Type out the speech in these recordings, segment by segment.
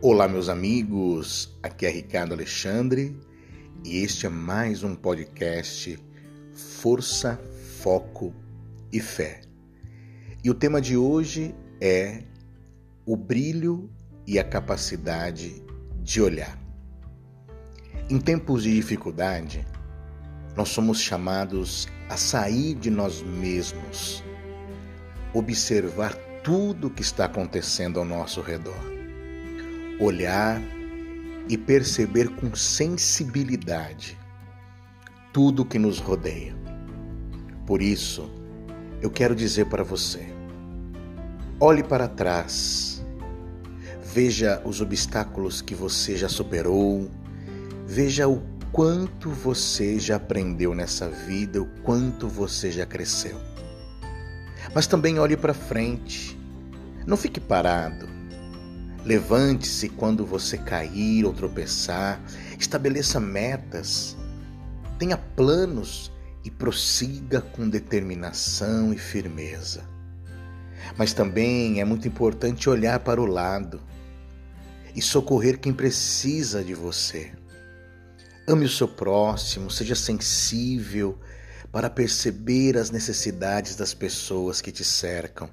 Olá, meus amigos. Aqui é Ricardo Alexandre e este é mais um podcast Força, Foco e Fé. E o tema de hoje é o brilho e a capacidade de olhar. Em tempos de dificuldade, nós somos chamados a sair de nós mesmos, observar tudo o que está acontecendo ao nosso redor olhar e perceber com sensibilidade tudo que nos rodeia. Por isso, eu quero dizer para você: olhe para trás, veja os obstáculos que você já superou, veja o quanto você já aprendeu nessa vida, o quanto você já cresceu. Mas também olhe para frente, não fique parado Levante-se quando você cair ou tropeçar. Estabeleça metas. Tenha planos e prossiga com determinação e firmeza. Mas também é muito importante olhar para o lado e socorrer quem precisa de você. Ame o seu próximo, seja sensível para perceber as necessidades das pessoas que te cercam.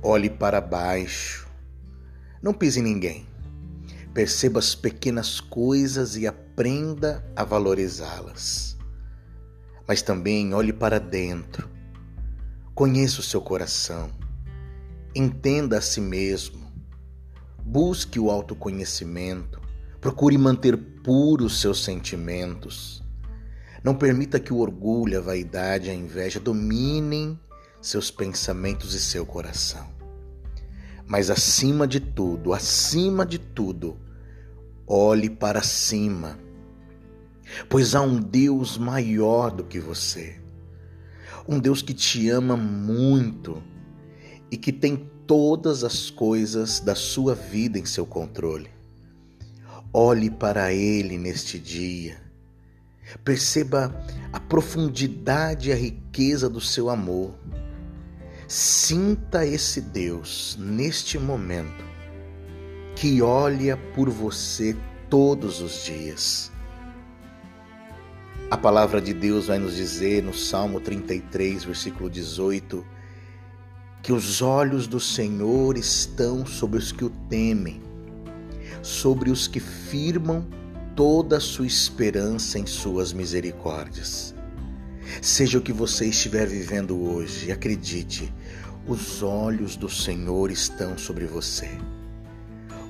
Olhe para baixo não pise em ninguém. Perceba as pequenas coisas e aprenda a valorizá-las. Mas também olhe para dentro. Conheça o seu coração. Entenda a si mesmo. Busque o autoconhecimento. Procure manter puros seus sentimentos. Não permita que o orgulho, a vaidade e a inveja dominem seus pensamentos e seu coração. Mas acima de tudo, acima de tudo, olhe para cima, pois há um Deus maior do que você. Um Deus que te ama muito e que tem todas as coisas da sua vida em seu controle. Olhe para Ele neste dia. Perceba a profundidade e a riqueza do seu amor. Sinta esse Deus neste momento que olha por você todos os dias. A palavra de Deus vai nos dizer no Salmo 33, versículo 18, que os olhos do Senhor estão sobre os que o temem, sobre os que firmam toda a sua esperança em suas misericórdias. Seja o que você estiver vivendo hoje, acredite, os olhos do Senhor estão sobre você.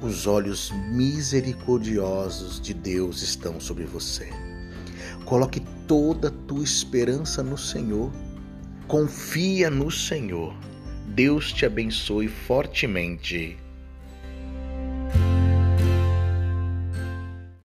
Os olhos misericordiosos de Deus estão sobre você. Coloque toda a tua esperança no Senhor. Confia no Senhor. Deus te abençoe fortemente.